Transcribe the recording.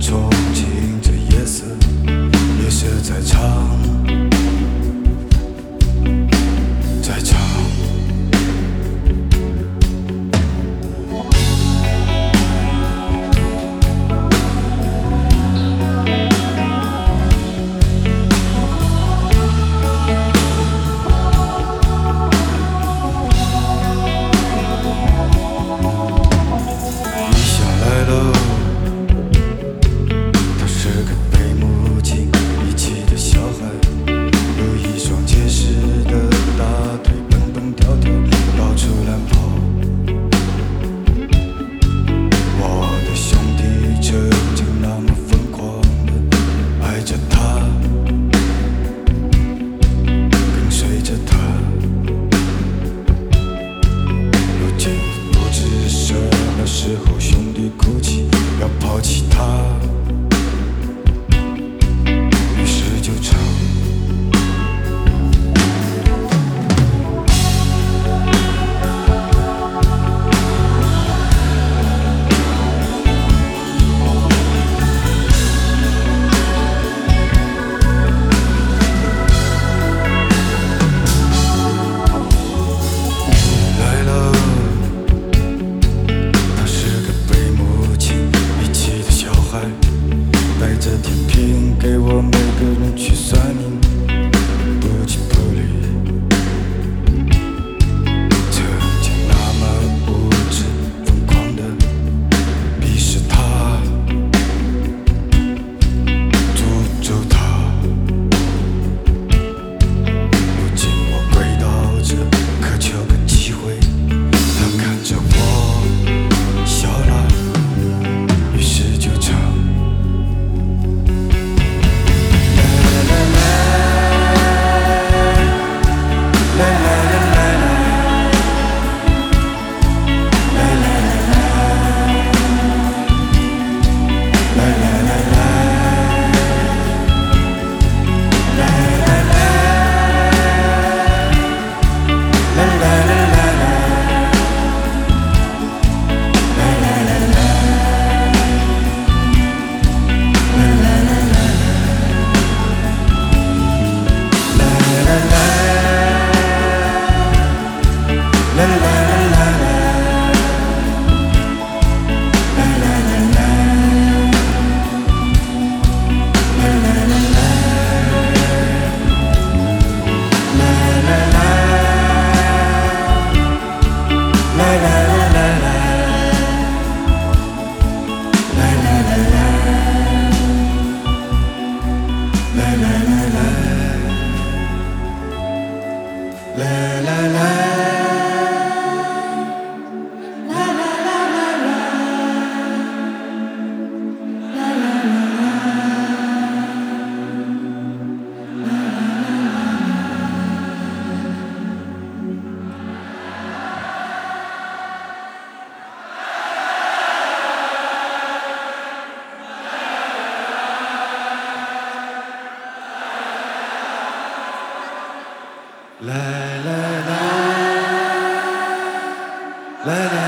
저 la la la. 来来来，来来。